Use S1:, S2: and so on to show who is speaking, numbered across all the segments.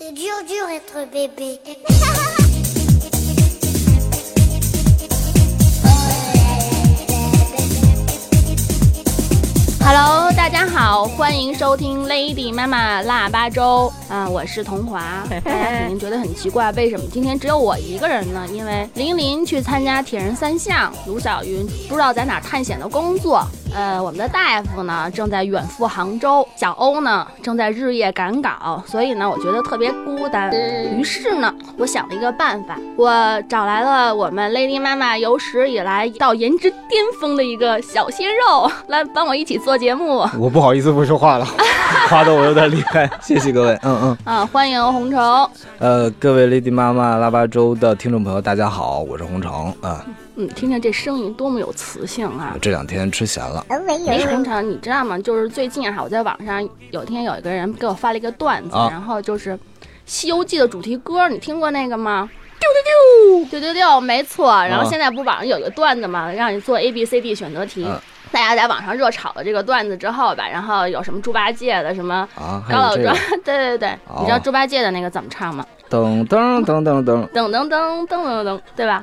S1: C'est dur, dur être bébé.
S2: 好，欢迎收听 Lady 妈妈腊八粥啊，我是童华。大家肯定觉得很奇怪，为什么今天只有我一个人呢？因为林林去参加铁人三项，卢小云不知道在哪儿探险的工作。呃，我们的大夫呢正在远赴杭州，小欧呢正在日夜赶稿，所以呢，我觉得特别孤单。于是呢，我想了一个办法，我找来了我们 Lady 妈妈有史以来到颜值巅峰的一个小鲜肉，来帮我一起做节目。
S3: 我不好意思不说话了，夸的我有点厉害，谢谢各位。嗯嗯，
S2: 啊，欢迎红城。
S3: 呃，各位 Lady 妈妈腊八粥的听众朋友，大家好，我是红城啊。
S2: 嗯，听听这声音多么有磁性啊！
S3: 这两天吃咸了。
S2: 没红城，你知道吗？就是最近哈，我在网上有天有一个人给我发了一个段子，
S3: 啊
S2: 然后就是《西游记》的主题歌，你听过那个吗？丢丢丢丢丢丢，没错。然后现在不是网上有个段子嘛，让你做 A B C D 选择题。
S3: 嗯
S2: 大家在网上热炒了这个段子之后吧，然后有什么猪八戒的，什么
S3: 啊，
S2: 高老庄
S3: 有这个，
S2: 对对对，你知道
S3: 哦
S2: 猪八戒的那个怎么唱吗？
S3: 噔噔噔噔噔，
S2: 噔噔噔噔噔噔，对吧？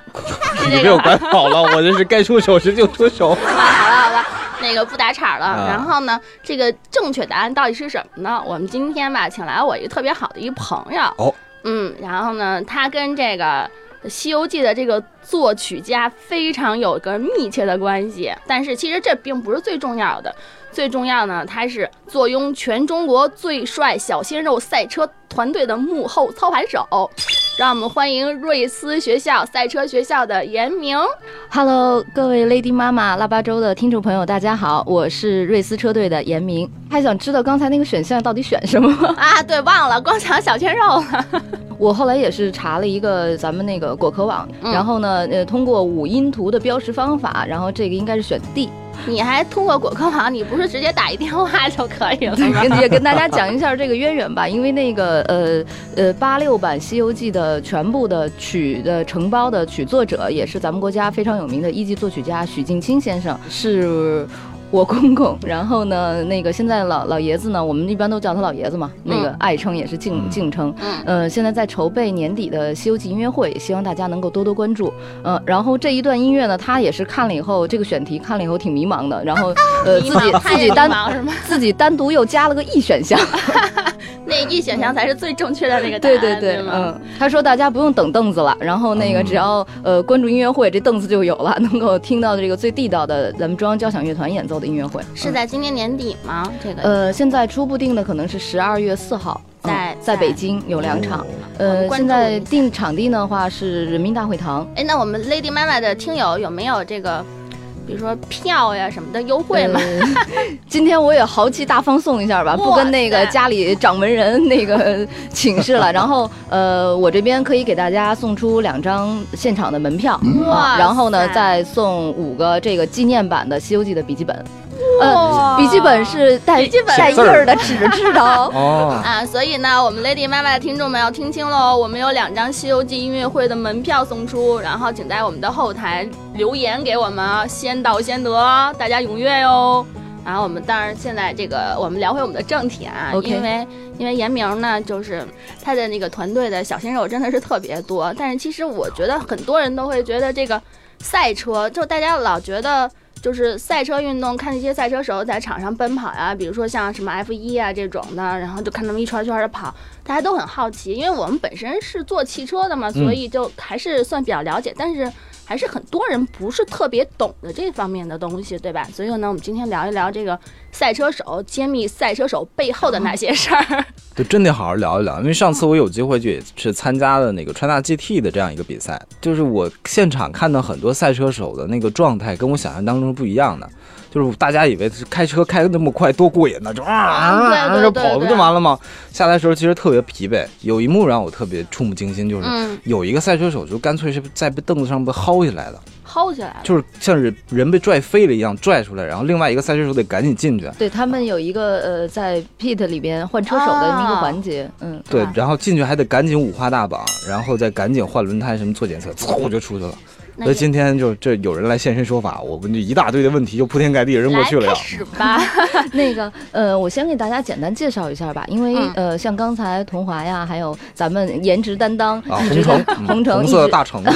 S2: 是
S3: 你被我
S2: 这个吧？
S3: 管好了，我这是该出手时就出手。
S2: 好了好了，那个不打岔了。
S3: 啊
S2: 然后呢，这个正确答案到底是什么呢？我们今天吧，请来我一个特别好的一朋友。
S3: 哦，
S2: 嗯，然后呢，他跟这个《西游记》的这个作曲家非常有个密切的关系。但是其实这并不是最重要的，最重要呢，他是坐拥全中国最帅小鲜肉赛车团队的幕后操盘手。让我们欢迎瑞思学校赛车学校的严明。
S4: Hello，各位 Lady 妈妈腊八粥的听众朋友，大家好，我是瑞思车队的严明。还想知道刚才那个选项到底选什么吗？
S2: 啊，对，忘了，光抢小鲜肉了。
S4: 我后来也是查了一个咱们那个果壳网，
S2: 嗯
S4: 然后呢，呃，通过五音图的标识方法，然后这个应该是选 D。
S2: 你还通过果壳网，你不是直接打一电话 就可以了吗？
S4: 也跟大家讲一下这个渊源吧，因为那个呃呃八六版《西游记》的全部的曲的承包的曲作者，也是咱们国家非常有名的一级作曲家许镜清先生，是。我公公，然后呢，那个现在老老爷子呢，我们一般都叫他老爷子嘛，那个
S2: 嗯
S4: 爱称也是敬
S3: 嗯
S4: 敬称。
S2: 嗯
S4: 呃，现在在筹备年底的《西游记》音乐会，希望大家能够多多关注。呃，然后这一段音乐呢，他也是看了以后，这个选题看了以后挺迷茫的，然后呃 自己自己单？自己单独又加了个 E 选项。
S2: 那一选项才是最正确的那个答
S4: 对
S2: 案，
S4: 对对，
S2: 吗？
S4: 嗯，他说大家不用等凳子了，然后那个
S3: 嗯
S4: 只要呃关注音乐会，这凳子就有了，能够听到这个最地道的咱们中央交响乐团演奏的音乐会。
S2: 是在今年年底吗？这个
S4: 呃，现在初步定的可能是十二月四号，嗯
S2: 在
S4: 在北京有两场。呃现在定场地的话是人民大会堂。
S2: 哎，那我们 Lady 妈妈的听友有没有这个，比如说票呀什么的优惠吗？
S4: 呃今天我也豪气大方送一下吧，不跟那个家里掌门人那个 请示了。然后呃，我这边可以给大家送出两张现场的门票，
S2: 哇
S4: 啊，然后呢再送五个这个纪念版的《西游记》的笔记本。
S2: 哇
S4: 呃，笔记本是带
S2: 笔记本
S4: 带印儿的纸质的哦。
S3: 哦，
S2: 啊，所以呢，我们 Lady 妈妈的听众们要听清喽，我们有两张《西游记》音乐会的门票送出，然后请在我们的后台留言给我们啊，先到先得，大家踊跃哟。然后我们当然现在这个，我们聊回我们的正题啊因为因为严明呢，就是他的那个团队的小鲜肉真的是特别多，但是其实我觉得很多人都会觉得这个赛车，就大家老觉得。就是赛车运动，看那些赛车手在场上奔跑呀，比如说像什么 F 一啊这种的，然后就看他们一圈圈的跑，大家都很好奇，因为我们本身是做汽车的嘛，所以就还是算比较了解，但是还是很多人不是特别懂的这方面的东西，对吧？所以呢，我们今天聊一聊这个赛车手，揭秘赛车手背后的那些事儿。
S3: 对，真得好好聊一聊。因为上次我有机会去去参加了那个川大 GT 的这样一个比赛，就是我现场看到很多赛车手的那个状态，跟我想象当中不一样的。就是大家以为是开车开的那么快多过瘾呢，就啊
S2: 对对
S3: 就跑不就完了吗？下来的时候其实特别疲惫。有一幕让我特别触目惊心，就是
S2: 嗯，
S3: 有一个赛车手就干脆是在被凳子上被薅下来的，
S2: 薅起来了。
S3: 就是像是人被拽飞了一样拽出来，然后另外一个赛车手得赶紧进去。
S4: 对他们有一个呃，在 pit 里边换车手的一个环节，嗯，
S2: 啊，
S3: 对然后进去还得赶紧五花大绑，然后再赶紧换轮胎什么做检测，嗖就出去了。所以
S2: 那
S3: 今天就这有人来现身说法，我们就一大堆的问题就铺天盖地扔过去了
S2: 呀开
S3: 要。
S2: 始吧。
S4: 那个呃，我先给大家简单介绍一下吧，因为、
S2: 嗯
S4: 呃，像刚才童华呀，还有咱们颜值担当
S3: 红橙
S4: 红橙
S3: 红色大橙子，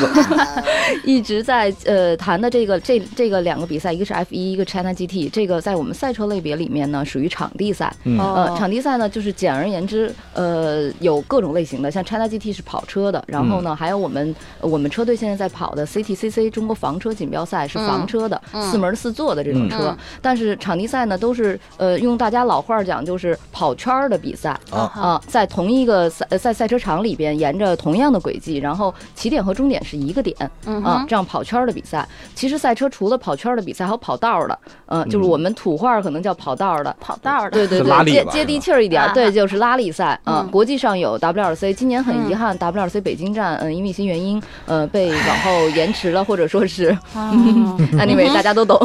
S4: 一直在呃谈的这个这这个两个比赛，一个是 F 一，一个 China GT，这个在我们赛车类别里面呢属于场地赛。呃，场地赛呢，就是简而言之，呃，有各种类型的，像 China GT 是跑车的，然后呢，还有我们呃我们车队现在在跑的 CTCC 中国房车锦标赛是房车的，
S2: 嗯。
S4: 四门四座的这种车。
S2: 嗯
S4: 但是场地赛呢，都是呃用大家老话儿讲，就是跑圈儿的比赛。
S3: 啊。
S4: 啊，在同一个赛呃在赛车场里边，沿着同样的轨迹，然后起点和终点是一个点啊这样跑圈儿的比赛。其实赛车除了跑圈儿的比赛，还有跑道的，嗯，就是我们土话儿可能叫跑道的。
S2: 跑道的，
S4: 对对对，接接地气儿一点
S2: 啊，
S4: 对，就是拉力赛。啊
S2: 嗯。
S4: 国际上有 WRC，今年很遗憾，WRC 北京站，嗯，因为一些原因，呃，被往后延迟了，或者说是
S2: 哦
S4: anyway 大家都懂。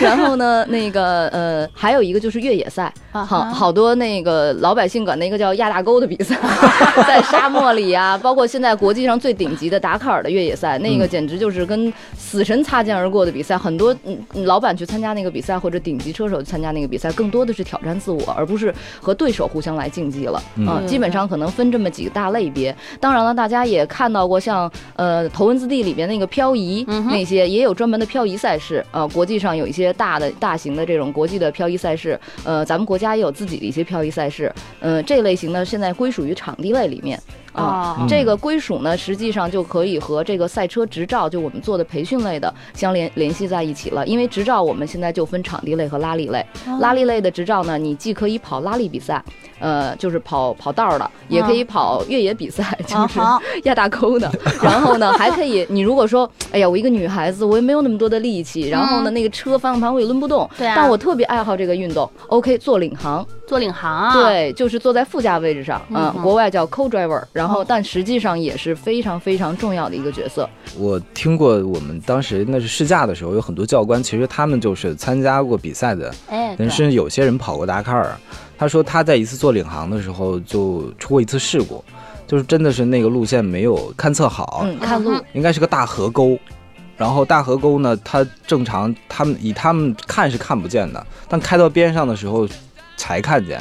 S4: 然后呢，那个呃，还有一个就是越野赛，
S2: 啊
S4: 好好多那个老百姓管那个叫亚大沟的比赛，在沙漠里啊，包括现在国际上最顶级的达喀尔的越野赛，那个简直就是跟死神擦肩而过的比赛。很多嗯老板去参加那个比赛，或者顶级车手去参加那个比赛，更多的是挑战自我，而不是和对手互相来竞技了。
S3: 嗯
S4: 啊，基本上可能分这么几个大类别。当然了，大家也看到过像呃头文字 D 里边那个漂移、
S2: 嗯哼
S4: 那些，也有专门的漂移赛事。呃，国际上有一些大的大型的这种国际的漂移赛事，呃，咱们国家也有自己的一些漂移赛事。呃，这类型呢，现在归属于场地类里面。啊、
S2: 哦
S4: 这个归属呢，实际上就可以和这个赛车执照，就我们做的培训类的相联联系在一起了。因为执照我们现在就分场地类和拉力类。拉力类的执照呢，你既可以跑拉力比赛，呃，就是跑跑道的，也可以跑越野比赛，就是压大沟的。然后呢，还可以，你如果说，哎呀，我一个女孩子，我也没有那么多的力气，然后呢，那个车方向盘我也抡不动，
S2: 对啊。
S4: 但我特别爱好这个运动，OK，做领航。
S2: 做领航啊，，
S4: 对，就是坐在副驾位置上，嗯，
S2: 嗯
S4: 国外叫 co-driver，然后
S2: 哦
S4: 但实际上也是非常非常重要的一个角色。
S3: 我听过我们当时那是试驾的时候，有很多教官，其实他们就是参加过比赛的，
S2: 哎，对
S3: 但是有些人跑过达喀尔。他说他在一次做领航的时候就出过一次事故，就是真的是那个路线没有勘测好，
S4: 嗯，看路
S2: 嗯，
S3: 应该是个大河沟。然后大河沟呢，它正常他们以他们看是看不见的，但开到边上的时候才看见。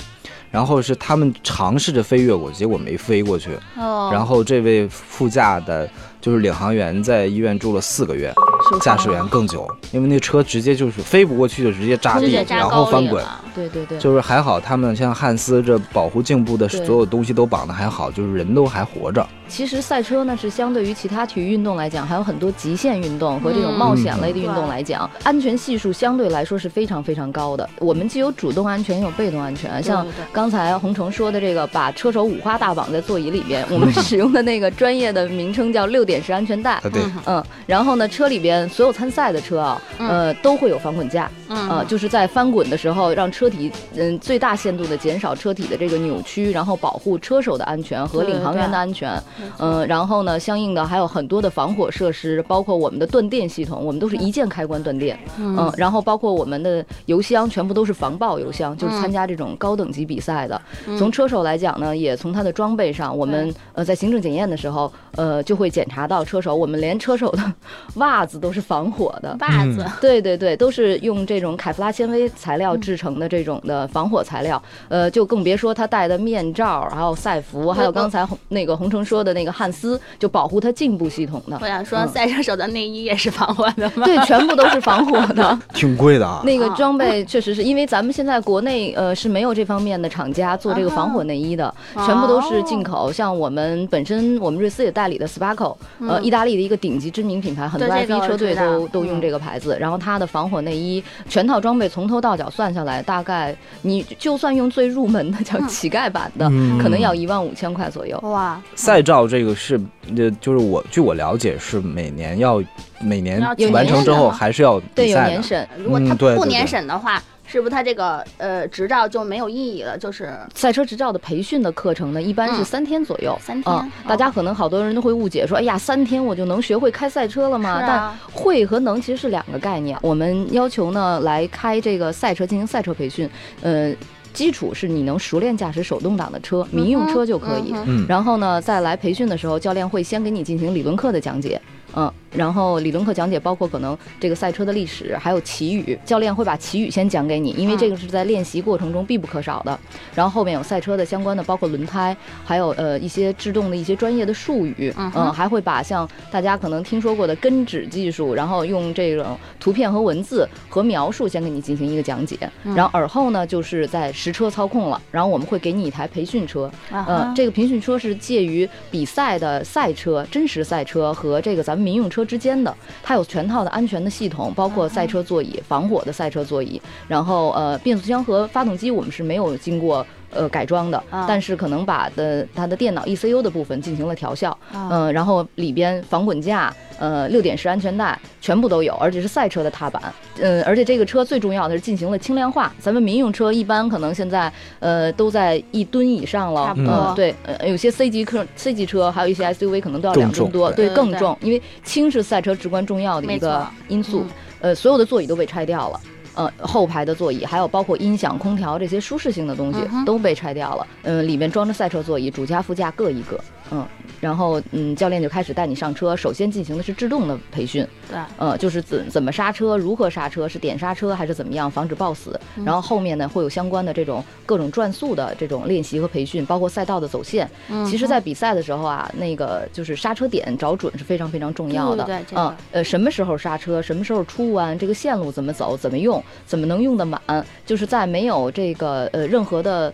S3: 然后是他们尝试着飞越过，结果没飞过去。
S2: 哦，
S3: 然后这位副驾的，就是领航员，在医院住了四个月，驾驶员更久，因为那车直接就是飞不过去，就直接扎地然后翻滚。
S4: 对对对，
S3: 就是还好，他们像汉斯这保护颈部的所有东西都绑的还好，就是人都还活着。
S4: 其实赛车呢是相对于其他体育运动来讲，还有很多极限运动和这种冒险类的运动来讲，安全系数相对来说是非常非常高的。我们既有主动安全，也有被动安全。像刚才洪城说的这个，把车手五花大绑在座椅里边，我们使用的那个专业的名称叫六点式安全带。
S3: 啊，对，
S4: 嗯，然后呢，车里边所有参赛的车啊，呃，都会有防滚架，
S2: 嗯
S4: 呃，就是在翻滚的时候，让车体嗯最大限度的减少车体的这个扭曲，然后保护车手的安全和领航员的安全。嗯，然后呢，相应的还有很多的防火设施，包括我们的断电系统，我们都是一键开关断电。嗯，然后包括我们的油箱全部都是防爆油箱，就是参加这种高等级比赛的。从车手来讲呢，也从他的装备上，我们呃在行政检验的时候，呃就会检查到车手，我们连车手的 袜子都是防火的。
S2: 袜子，
S4: 对对对，都是用这种凯夫拉纤维材料制成的这种的防火材料，呃，就更别说他戴的面罩，还有赛服，还有刚才红那个洪城说的那个汉斯，就保护他颈部系统的
S2: 我，想说，
S4: 嗯
S2: 赛车手的内衣也是防火的吗？
S4: 对，全部都是防火的。
S3: 挺贵的啊。
S4: 那个
S2: 啊
S4: 装备确实是因为咱们现在国内呃是没有这方面的厂家做这个防火内衣的，
S2: 啊
S4: 全部都是进口。像我们本身我们瑞思也代理的 Sparco，呃，意大利的一个顶级知名品牌，很多
S2: 嗯对这个
S4: F1 车队都都用
S2: 嗯
S4: 这个牌子。然后它的防火内衣全套装备从头到脚算下来，大概你就算用最入门的
S2: 嗯
S4: 叫乞丐版的，
S3: 嗯
S4: 可能要一万五千块左右。
S2: 哇，
S3: 赛照这个是，呃，就是我据我了解是每年要每年完成之后还是要
S4: 对，有。年审。
S2: 如果他不年审的话，是不是他这个呃执照就没有意义了？就是
S4: 赛车执照的培训的课程呢，一般是
S2: 嗯
S4: 三天左右。
S2: 三天
S4: 嗯，大家可能好多人都会误解说，哎呀，三天我就能学会开赛车了吗？但会和能其实是两个概念。我们要求呢来开这个赛车进行赛车培训，呃，基础是你能熟练驾驶手动挡的车，民用车就可以。
S2: 嗯，
S4: 然后呢，再来培训的时候，教练会先给你进行理论课的讲解，嗯，然后理论课讲解包括可能这个赛车的历史，还有旗语，教练会把旗语先讲给你，因为这个是在练习过程中必不可少的。然后后面有赛车的相关的，包括轮胎，还有呃一些制动的一些专业的术语，嗯，还会把像大家可能听说过的根指技术，然后用这种图片和文字和描述先给你进行一个讲解。然后耳后呢就是在实车操控了，然后我们会给你一台培训车，嗯，这个培训车是介于比赛的赛车、真实赛车和这个咱们。民用车之间的，它有全套的安全的系统，包括赛车座椅、防火的赛车座椅，然后呃变速箱和发动机我们是没有经过。呃，改装的，但是可能把的它的电脑 ECU 的部分进行了调校，嗯，然后里边防滚架，呃，六点式安全带全部都有，而且是赛车的踏板，嗯，而且这个车最重要的是进行了轻量化。咱们民用车一般可能现在呃都在一吨以上了，嗯，对，呃，有些 C 级车、C 级车还有一些 SUV 可能都要两吨多，对，更重，因为轻是赛车至关重要的一个因素。呃，所有的座椅都被拆掉了。呃，后排的座椅，还有包括音响、空调这些舒适性的东西都被拆掉了。嗯，里面装着赛车座椅，主驾、副驾各一个。嗯。然后，嗯，教练就开始带你上车。首先进行的是制动的培训，
S2: 对，
S4: 呃，就是怎怎么刹车，如何刹车，是点刹车还是怎么样，防止抱死。然后后面呢，会有相关的这种各种转速的这种练习和培训，包括赛道的走线。嗯，其实，在比赛的时候啊，那个就是刹车点找准是非常非常重要的。
S2: 对，
S4: 嗯，呃，什么时候刹车，什么时候出弯，这个线路怎么走，怎么用，怎么能用得满，就是在没有这个呃任何的。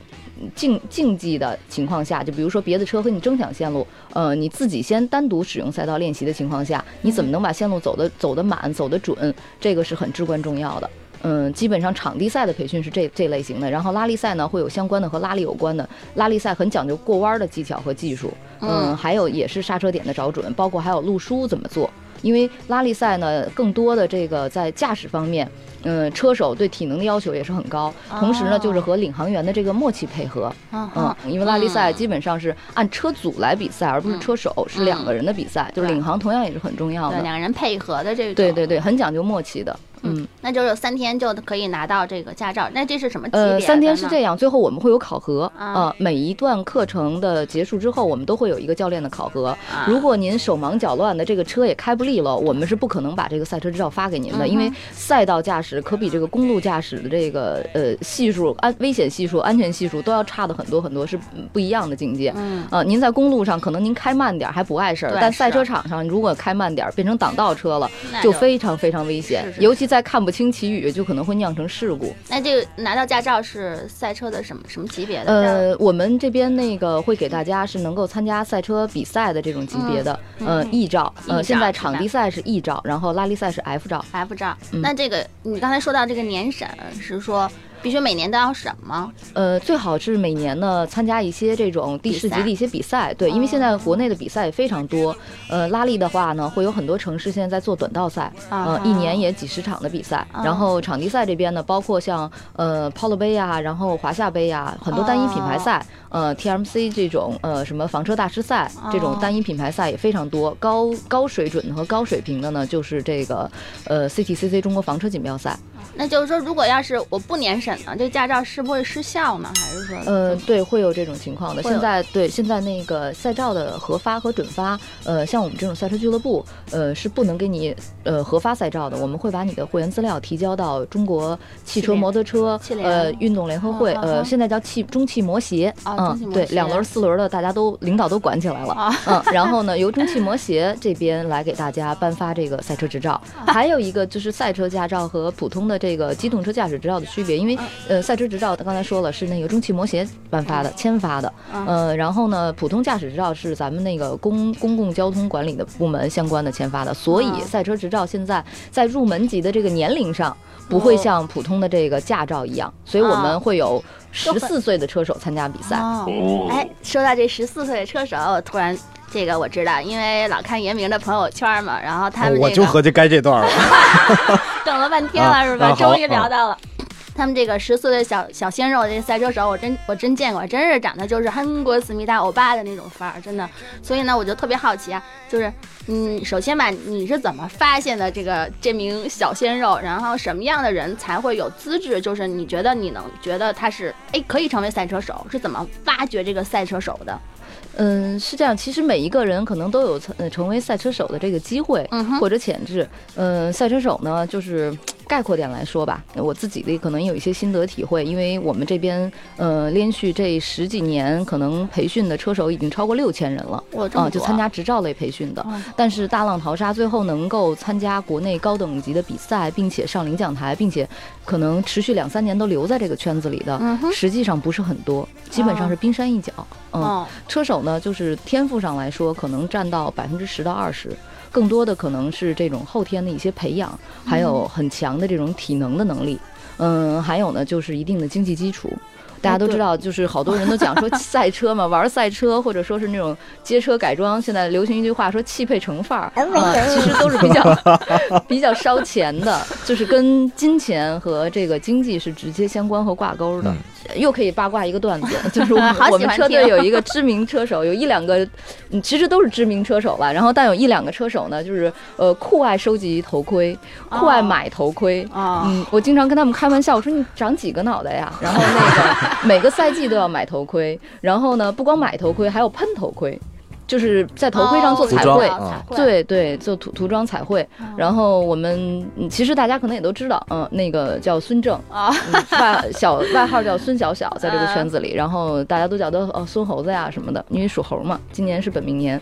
S4: 竞竞技的情况下，就比如说别的车和你争抢线路，呃，你自己先单独使用赛道练习的情况下，你怎么能把线路走得走得满、走得准？这个是很至关重要的。嗯，基本上场地赛的培训是这这类型的，然后拉力赛呢会有相关的和拉力有关的。拉力赛很讲究过弯的技巧和技术，嗯，还有也是刹车点的找准，包括还有路书怎么做。因为拉力赛呢，更多的这个在驾驶方面。嗯，车手对体能的要求也是很高，同时呢，就是和领航员的这个默契配合。嗯，因为拉力赛基本上是按车组来比赛，而不是车手，是两个人的比赛，就是领航同样也是很重要的。
S2: 两个人配合的这个。
S4: 对对对，很讲究默契的。
S2: 嗯，那就是三天就可以拿到这个驾照。那这是什么级别呃，
S4: 三天是这样，最后我们会有考核。啊，每一段课程的结束之后，我们都会有一个教练的考核。如果您手忙脚乱的，这个车也开不利了，我们是不可能把这个赛车执照发给您的，因为赛道驾驶可比这个公路驾驶的这个呃系数、安危险系数、安全系数都要差的很多很多，是不一样的境界。嗯，啊，您在公路上可能您开慢点还不碍事儿，但赛车场上如果开慢点变成挡道车了，就非常非常危险，尤其在。在看不清旗语，就可能会酿成事故。
S2: 那这个拿到驾照是赛车的什么什么级别的？
S4: 呃，我们这边那个会给大家是能够参加赛车比赛的这种级别的，呃，E 照。呃，现在场地赛是 E 照，然后拉力赛是 F 照。
S2: F 照。那这个你刚才说到这个年审是说。必须每年都要审吗？
S4: 呃，最好是每年呢参加一些这种地市级的一些比赛，对，因为现在国内的比赛也非常多。呃，拉力的话呢，会有很多城市现在在做短道赛，呃，一年也几十场的比赛。然后场地赛这边呢，包括像呃 Polo 杯呀，然后华夏杯呀，很多单一品牌赛，呃 TMC 这种呃什么房车大师赛这种单一品牌赛也非常多。高高水准和高水平的呢，就是这个呃 CTCC 中国房车锦标赛。
S2: 那就是说，如果要是我不年审呢，这驾照是不会失效呢？还是说？
S4: 呃，对，会有这种情况的。现在对，现在那个赛照的核发和准发，呃，像我们这种赛车俱乐部，呃，是不能给你呃核发赛照的。我们会把你的会员资料提交到中国汽车摩托车呃运动联合会，呃，现在叫汽中汽摩协，嗯，对，两轮四轮的大家都领导都管起来了，嗯，然后呢，由中汽摩协这边来给大家颁发这个赛车执照。还有一个就是赛车驾照和普通的。这个机动车驾驶执照的区别，因为呃，赛车执照他刚才说了是那个中汽摩协颁发的签发的，呃，然后呢，普通驾驶执照是咱们那个公公共交通管理的部门相关的签发的，所以赛车执照现在在入门级的这个年龄上不会像普通的这个驾照一样，所以我们会有十四岁的车手参加比赛哦。
S2: 哎，说到这十四岁的车手，我突然。这个我知道，因为老看严明的朋友圈嘛，然后他们
S3: 我就合计该这段了，
S2: 等了半天了是吧？终于聊到了，他们这个十岁的小小鲜肉，这赛车手，我真我真见过，真是长得就是韩国思密达欧巴的那种范儿，真的。所以呢，我就特别好奇啊，就是嗯，首先吧，你是怎么发现的这个这名小鲜肉？然后什么样的人才会有资质？就是你觉得你能觉得他是哎可以成为赛车手？是怎么发掘这个赛车手的？
S4: 嗯，是这样。其实每一个人可能都有成呃成为赛车手的这个机会
S2: 嗯
S4: 或者潜质。嗯，赛车手呢，就是概括点来说吧，我自己的可能有一些心得体会，因为我们这边呃连续这十几年可能培训的车手已经超过六千人了。啊、就参加执照类培训的，
S2: 嗯
S4: 但是大浪淘沙最后能够参加国内高等级的比赛，并且上领奖台，并且可能持续两三年都留在这个圈子里的，
S2: 嗯
S4: 实际上不是很多，基本上是冰山一角。嗯，
S2: 哦，
S4: 车手呢，就是天赋上来说，可能占到百分之十到二十，更多的可能是这种后天的一些培养，还有很强的这种体能的能力。嗯，还有呢，就是一定的经济基础。大家都知道，就是好多人都讲说 赛车嘛，玩赛车或者说是那种街车改装，现在流行一句话说汽配成范儿啊，其实都是比较 比较烧钱的，就是跟金钱和这个经济是直接相关和挂钩的。又可以八卦一个段子，就是我们车队有一个知名车手，有一两个，嗯，其实都是知名车手吧。然后但有一两个车手呢，就是呃酷爱收集头盔，酷爱买头盔。
S2: 哦
S4: 嗯，我经常跟他们开玩笑，我说你长几个脑袋呀？然后那个 每个赛季都要买头盔，然后呢，不光买头盔，还有喷头盔，就是在头盔上做彩绘。对对，做涂涂装彩绘。
S2: 嗯
S4: 然后我们嗯其实大家可能也都知道，嗯，那个叫孙正，
S2: 啊，
S4: 嗯外 小外号叫孙小小，在这个圈子里，然后大家都叫他哦孙猴子呀什么的，因为属猴嘛，今年是本命年。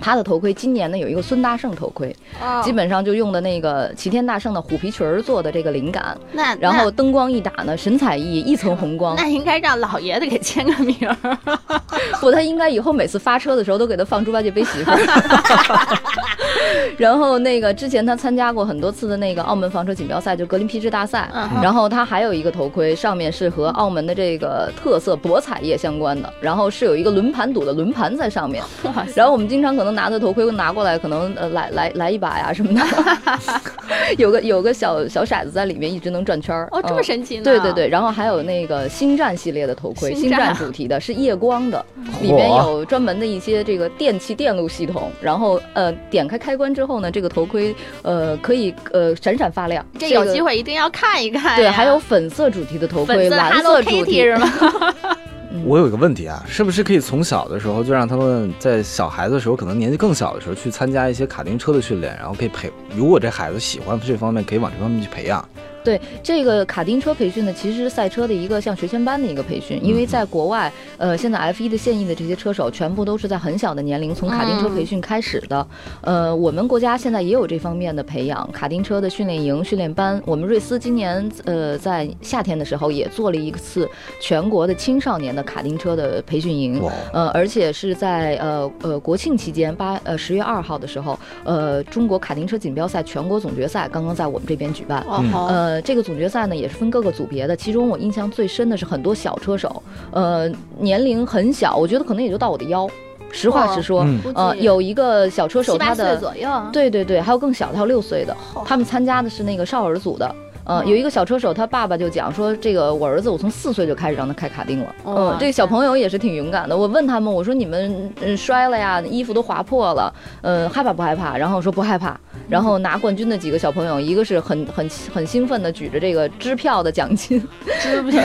S4: 他的头盔今年呢有一个孙大圣头盔，
S2: 哦
S4: 基本上就用的那个齐天大圣的虎皮裙儿做的这个灵感，
S2: 那
S4: 然后灯光一打呢，神采奕奕，一层红光
S2: 那。那应该让老爷子给签个名儿。
S4: 不，他应该以后每次发车的时候都给他放猪八戒背媳妇儿。然后那个之前他参加过很多次的那个澳门房车锦标赛，就格林皮治大赛。
S2: 嗯
S4: 然后他还有一个头盔，上面是和澳门的这个特色博彩业相关的，然后是有一个轮盘赌的轮盘在上面。然后我们经常可能拿的头盔拿过来，可能呃来来来一把呀什么的，有个有个小小骰子在里面一直能转圈儿。
S2: 哦，这么
S4: 嗯
S2: 神奇呢？
S4: 对对对，然后还有那个星战系列的头盔，星
S2: 战
S4: 主题的是夜光的，里面有专门的一些这个电器电路系统，然后呃点开开关之后呢，这个头盔呃可以呃闪闪发亮，
S2: 这有机会一定要看一看呀。
S4: 对，还有粉色主题的头盔，
S2: 色
S4: 蓝色主题
S2: 是吗？
S3: 我有一个问题啊，是不是可以从小的时候就让他们在小孩子的时候，可能年纪更小的时候去参加一些卡丁车的训练，然后可以培，如果这孩子喜欢这方面，可以往这方面去培养。
S4: 对这个卡丁车培训呢，其实是赛车的一个像学前班的一个培训，因为在国外，呃，现在 F 一的现役的这些车手全部都是在很小的年龄从卡丁车培训开始的。呃，我们国家现在也有这方面的培养，卡丁车的训练营、训练班。我们瑞思今年呃在夏天的时候也做了一次全国的青少年的卡丁车的培训营。呃，而且是在呃呃国庆期间八呃十月二号的时候，呃中国卡丁车锦标赛全国总决赛刚刚在我们这边举办。
S2: 哦吼，
S4: 呃，这个总决赛呢也是分各个组别的，其中我印象最深的是很多小车手，呃，年龄很小，我觉得可能也就到我的腰。实话实说，
S3: 嗯
S4: 呃，有一个小车手，他的
S2: 左右啊。
S4: 对对对，还有更小的，还有六岁的，他们参加的是那个少儿组的。呃，有一个小车手，他爸爸就讲说，这个我儿子，我从四岁就开始让他开卡丁了。嗯、
S2: 哇
S4: 这个小朋友也是挺勇敢的。我问他们，我说你们嗯摔了呀，衣服都划破了，呃，害怕不害怕？然后说不害怕。然后拿冠军的几个小朋友，一个是很很 很兴奋的举着这个支票的奖金，
S2: 支 票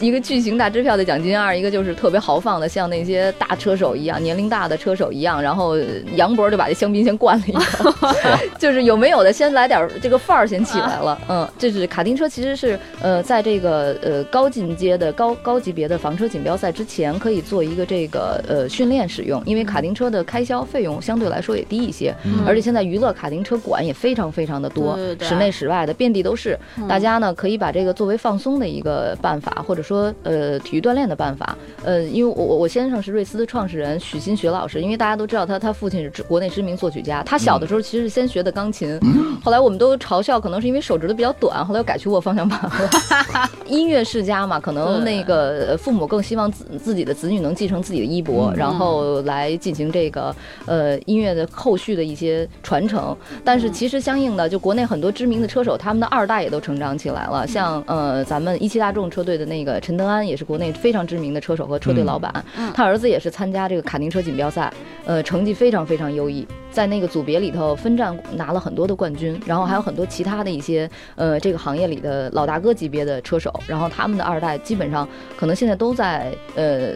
S4: 一个巨型大支票的奖金；二一个就是特别豪放的，像那些大车手一样，年龄大的车手一样。然后杨博就把这香槟先灌了一口，就是有没有的先来点儿这个范儿先起来了。嗯，这是卡丁车，其实是呃在这个呃高进阶的高高级别的房车锦标赛之前，可以做一个这个呃训练使用，因为卡丁车的开销费用相对来说也低一些，而且现在娱乐卡丁车馆也非常非常的多，
S2: 对对对
S4: 室内室外的遍地都是。
S2: 嗯
S4: 大家呢可以把这个作为放松的一个办法，或者说呃体育锻炼的办法。呃，因为我我我先生是瑞思的创始人许新学老师，因为大家都知道他他父亲是国内知名作曲家，他小的时候其实是先学的钢琴，后来我们都嘲笑可能是因为手指头比较短，后来又改去握方向盘了。音乐世家嘛，可能那个呃父母更希望自自己的子女能继承自己的衣钵，然后来进行这个呃音乐的后续的一些传承。但是其实相应的，就国内很多知名的车手，他们的二代也都成长起来了。像呃咱们一汽大众车队的那个陈德安，也是国内非常知名的车手和车队老板，他儿子也是参加这个卡丁车锦标赛，呃成绩非常非常优异，在那个组别里头分站拿了很多的冠军，然后还有很多其他的一些呃这个行业里的老大哥级别的车手，然后他们的二代基本上可能现在都在呃。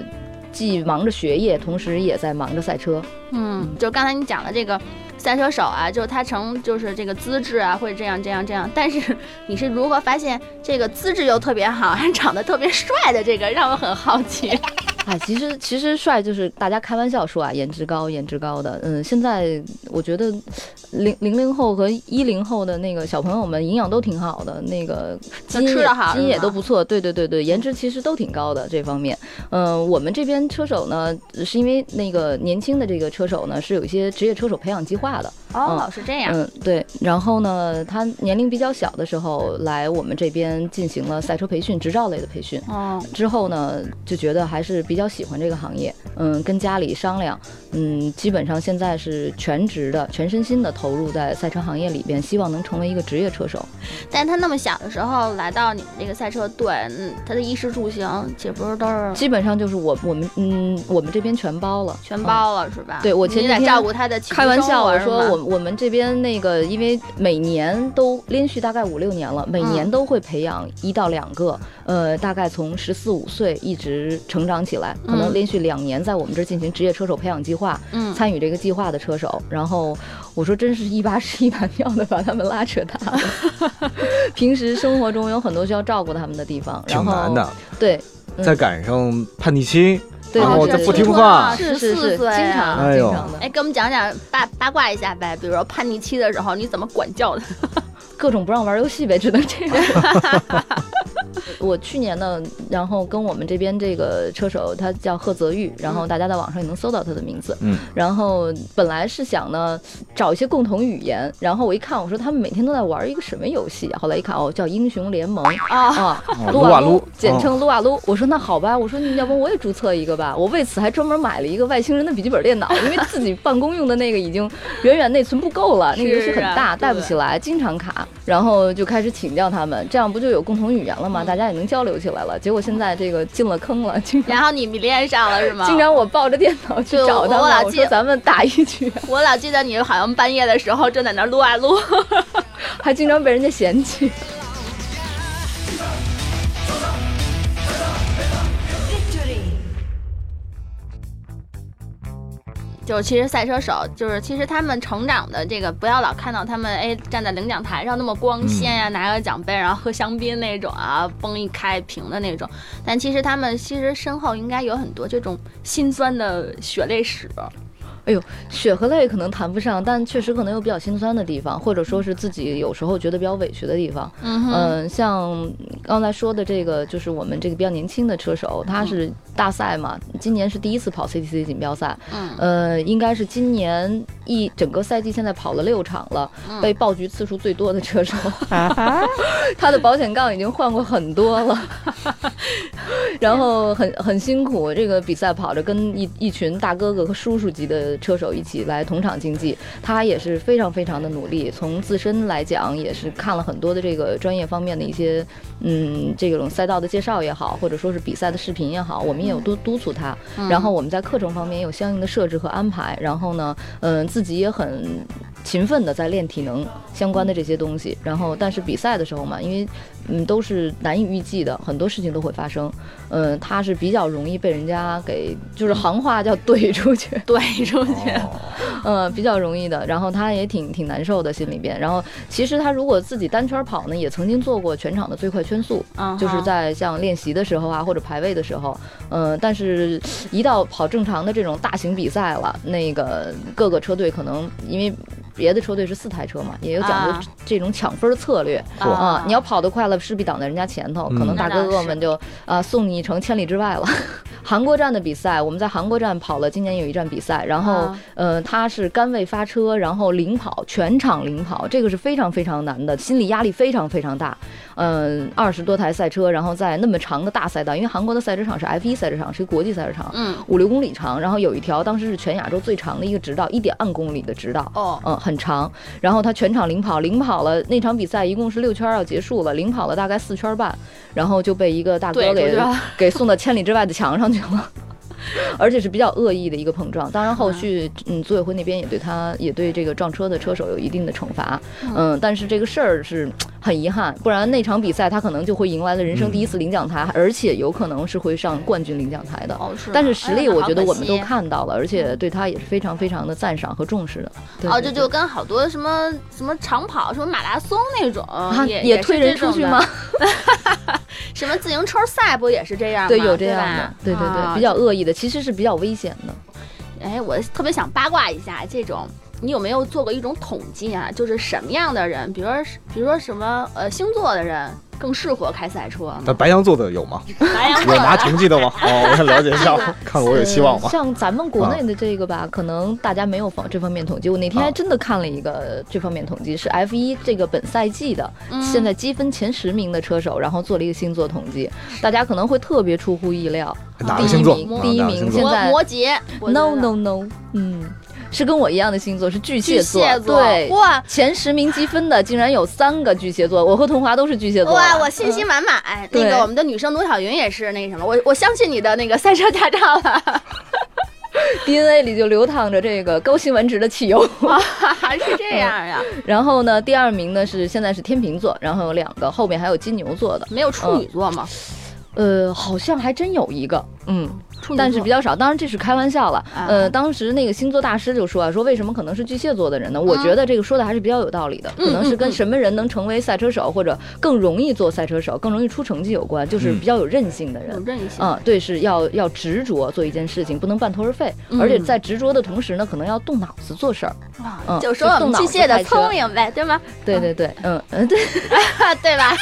S4: 既忙着学业，同时也在忙着赛车。
S2: 嗯，就刚才你讲的这个赛车手啊，就他成就是这个资质啊，会这样这样这样。但是你是如何发现这个资质又特别好，还长得特别帅的这个，让我很好奇。
S4: 哎，其实其实帅就是大家开玩笑说啊，颜值高，颜值高的。嗯，现在我觉得零零零后和一零后的那个小朋友们营养都挺好的，那个基因基因也都不错。对对对对，颜值其实都挺高的这方面。嗯，我们这边车手呢，是因为那个年轻的这个车手呢是有一些职业车手培养计划的。
S2: 哦，是这样。
S4: 嗯，对。然后呢，他年龄比较小的时候来我们这边进行了赛车培训、执照类的培训。
S2: 哦，
S4: 之后呢，就觉得还是比较喜欢这个行业，嗯，跟家里商量，嗯，基本上现在是全职的、全身心的投入在赛车行业里边，希望能成为一个职业车手。
S2: 但他那么小的时候来到你们这个赛车队，嗯，他的衣食住行岂不是都是
S4: 基本上就是我我们嗯我们这边全包了，
S2: 全
S4: 嗯
S2: 包了、是吧？
S4: 对我前天
S2: 照顾他的
S4: 开玩笑，我说我我们这边那个，因为每年都连续大概五六年了，每年
S2: 嗯
S4: 都会培养一到两个，呃，大概从十四五岁一直成长起来，可能
S2: 嗯
S4: 连续两年在我们这儿进行职业车手培养计划，
S2: 嗯
S4: 参与这个计划的车手。然后我说，真是一把屎 一把尿的把他们拉扯大了。平时生活中有很多需要照顾他们的地方，然后
S3: 挺难的，
S4: 对。嗯
S3: 再赶上叛逆期，
S4: 对
S3: 然后
S4: 对对对
S3: 就不听话，
S4: 是是是，经常
S3: 哎呦
S4: 经常的。
S2: 哎，给我们讲讲八八卦一下呗，比如说叛逆期的时候你怎么管教的？
S4: 各种不让玩游戏呗，只能这样。我去年呢，然后跟我们这边这个车手，他叫贺泽玉，然后大家在网上也能搜到他的名字。
S3: 嗯，
S4: 然后本来是想呢找一些共同语言，然后我一看，我说他们每天都在玩一个什么游戏啊？后来一看，哦，叫英雄联盟
S2: 啊，
S4: 啊，
S3: 哦
S4: 撸啊撸简称撸啊撸。我说那好吧，我说你要不我也注册一个吧。我为此还专门买了一个外星人的笔记本电脑，因为自己办公用的那个已经远远内存不够了，那个游戏很大，带不起来，经常卡。然后就开始请教他们，这样不就有共同语言了吗？大家也能交流起来了。结果现在这个进了坑了，经常
S2: 然后你迷恋上了是吗？
S4: 经常我抱着电脑去找他们，我
S2: 我老记
S4: 得咱们打一局，
S2: 我老记得你好像半夜的时候正在那撸啊撸。
S4: 还经常被人家嫌弃。
S2: 就是其实赛车手，就是其实他们成长的这个，不要老看到他们哎站在领奖台上那么光鲜呀、拿个奖杯然后喝香槟那种啊，崩一开瓶的那种。但其实他们其实身后应该有很多这种心酸的血泪史。
S4: 哎呦，血和泪可能谈不上，但确实可能有比较心酸的地方，或者说是自己有时候觉得比较委屈的地方。
S2: 嗯
S4: 像刚才说的这个，就是我们这个比较年轻的车手，他是大赛嘛，今年是第一次跑 CTC 锦标赛，
S2: 嗯。
S4: 呃，应该是今年一整个赛季现在跑了六场了，
S2: 嗯
S4: 被爆菊次数最多的车手，他的保险杠已经换过很多了，然后很很辛苦，这个比赛跑着跟一一群大哥哥和叔叔级的车手一起来同场竞技，他也是非常非常的努力，从自身来讲也是看了很多的这个专业方面的一些，嗯，这种赛道的介绍也好，或者说是比赛的视频也好，我们也有多督促他，然后我们在课程方面也有相应的设置和安排，然后呢，嗯，自己也很勤奋的在练体能相关的这些东西，然后但是比赛的时候嘛，因为嗯都是难以预计的，很多事情都会发生，嗯，他是比较容易被人家给就是行话叫怼出去，
S2: 怼出去。
S4: 嗯，比较容易的。然后他也挺挺难受的心里边。然后其实他如果自己单圈跑呢，也曾经做过全场的最快圈速，就是在像练习的时候啊，或者排位的时候，嗯、但是一到跑正常的这种大型比赛了，那个各个车队可能因为。别的车队是四台车嘛，也有讲
S2: 啊
S4: 究这种抢分策略
S2: 嚯
S4: 啊。你要跑得快了，势必挡在人家前头，可能
S3: 嗯
S4: 大哥哥们就啊送你一程千里之外了。韩国站的比赛，我们在韩国站跑了，今年有一站比赛，然后、
S2: 啊
S4: 呃，他是杆位发车，然后领跑，全场领跑，这个是非常非常难的，心理压力非常非常大。嗯、二十多台赛车，然后在那么长的大赛道，因为韩国的赛车场是 F 1赛车场，是一个国际赛车场，
S2: 嗯，
S4: 五六公里长，然后有一条当时是全亚洲最长的一个直道，一点二公里的直道。
S2: 哦，
S4: 嗯，很长，然后他全场领跑，领跑了那场比赛一共是六圈儿要结束了，领跑了大概四圈半，然后就被一个大哥给给送到千里之外的墙上去了。而且是比较恶意的一个碰撞。当然，后续嗯，组委会那边也对他也对这个撞车的车手有一定的惩罚，嗯，但是这个事儿是很遗憾，不然那场比赛他可能就会迎来了人生第一次领奖台，而且有可能是会上冠军领奖台的。
S2: 哦，是。
S4: 但是实力，我觉得我们都看到了，而且对他也是非常非常的赞赏和重视的。对
S2: 哦，这就跟好多什么什么长跑、什么马拉松那种，
S4: 啊
S2: 也
S4: 也推人出去吗？？
S2: 自行车赛不也是这样吗？
S4: 对，有这样
S2: 吧
S4: 的，对对
S2: 啊
S4: 对，比较恶意的，其实是比较危险的。
S2: 哎，我特别想八卦一下这种。你有没有做过一种统计啊？就是什么样的人，比如说，比如说什么呃星座的人更适合开赛车呢？
S5: 那白羊座的有吗？
S2: 白羊
S5: 拿成绩的吗？哦，我想了解一下，看我有希望
S4: 呃
S5: 吗？
S4: 像咱们国内的这个吧，可能大家没有方这方面统计。我那天还真的看了一个这方面统计，是 F 一这个本赛季的
S2: 嗯
S4: 现在积分前十名的车手，然后做了一个星座统计，大家可能会特别出乎意料。第一
S5: 哪个星座？
S4: 第一名现在
S2: 摩羯
S4: No No No，嗯，是跟我一样的星座，是巨蟹
S2: 巨
S4: 座。
S2: 蟹座，
S4: 对，
S2: 哇
S4: 前十名积分的竟然有三个巨蟹座，我和童华都是巨蟹座。
S2: 哇，我信心满满。那
S4: 对
S2: 个我们的女生卢晓云也是那什么，我我相信你的那个赛车驾照了，
S4: DNA 里就流淌着这个高辛烷值的汽油。
S2: 是这样呀？
S4: 然后呢，第二名呢是现在是天秤座，然后有两个，后面还有金牛座的。
S2: 没有处女座吗？
S4: 呃，好像还真有一个，嗯，但是比较少。当然这是开玩笑了。
S2: 啊
S4: 呃，当时那个星座大师就说啊，说为什么可能是巨蟹座的人呢？我觉得这个说的还是比较有道理的，
S2: 嗯
S4: 可能是
S2: 嗯嗯
S4: 跟什么人能成为赛车手，或者更容易做赛车手，更容易出成绩有关，就是
S5: 嗯
S4: 比较有韧性的人。
S2: 有韧性。
S4: 啊、对，是要要执着做一件事情，不能半途而废，
S2: 嗯
S4: 而且在执着的同时呢，可能要动脑子做事儿。
S2: 啊
S4: 嗯
S2: 就说我们巨蟹的聪明呗，对吗？
S4: 对对对，嗯嗯，对，
S2: 对吧？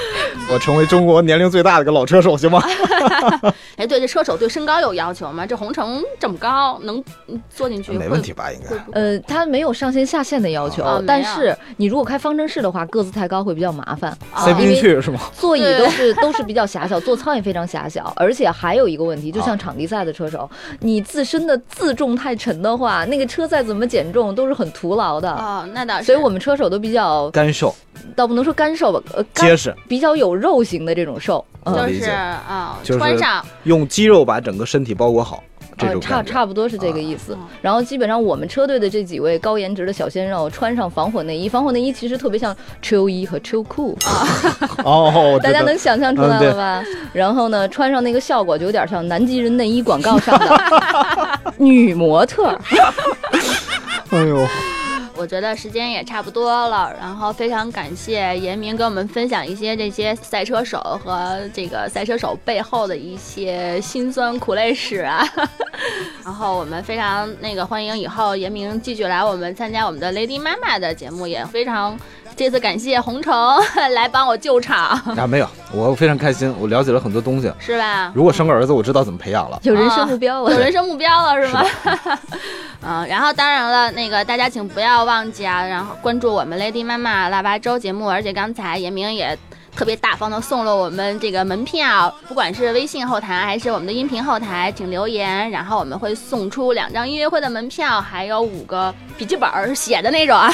S5: 我成为中国年龄最大的一个老车手，行吗？
S2: 哎，对，这车手对身高有要求吗？这红橙这么高，能嗯坐进去
S5: 没问题吧？应该
S4: 呃，它没有上限下限的要求，但是你如果开方程式的话，个子太高会比较麻烦，
S5: 塞不进去是吗？
S4: 座椅都是都是比较狭小，座舱也非常狭小，而且还有一个问题，就像场地赛的车手，你自身的自重太沉的话，那个车再怎么减重都是很徒劳的。
S2: 哦，那倒是。
S4: 所以我们车手都比较，
S3: 干瘦
S4: 倒不能说干瘦吧，呃，干
S5: 结实，
S4: 比较有肉型的这种瘦，嗯。
S2: 就是啊，
S3: 就是
S2: 穿上。
S3: 用肌肉把整个身体包裹好，这
S4: 呃，差差不多是这个意思。
S2: 啊
S4: 然后基本上我们车队的这几位高颜值的小鲜肉，穿上防火内衣，防火内衣其实特别像秋衣和秋裤。
S5: 啊，哦，
S4: 大家能想象出来了吧？然后呢，穿上那个效果就有点像南极人内衣广告上的 女模特。
S5: 哎呦，
S2: 我觉得时间也差不多了，然后非常感谢严明跟我们分享一些这些赛车手和这个赛车手背后的一些辛酸苦累史啊。然后我们非常那个欢迎以后严明继续来我们参加我们的 Lady 妈妈的节目，也非常这次感谢红城 来帮我救场，
S3: 啊，没有，我非常开心，我了解了很多东西。
S2: 是吧？
S5: 如果生个儿子，我知道怎么培养了。
S4: 有人生目标了，
S2: 有人生目标了是吗？嗯，然后当然了，那个大家请不要忘记啊，然后关注我们 Lady 妈妈腊八粥节目，而且刚才严明也。特别大方的送了我们这个门票，不管是微信后台还是我们的音频后台，请留言，然后我们会送出两张音乐会的门票，还有五个笔记本儿写的那种啊。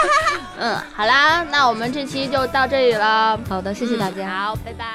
S2: 嗯，好啦，那我们这期就到这里了，
S4: 好的，谢谢大
S2: 嗯
S4: 家。
S2: 好，拜拜。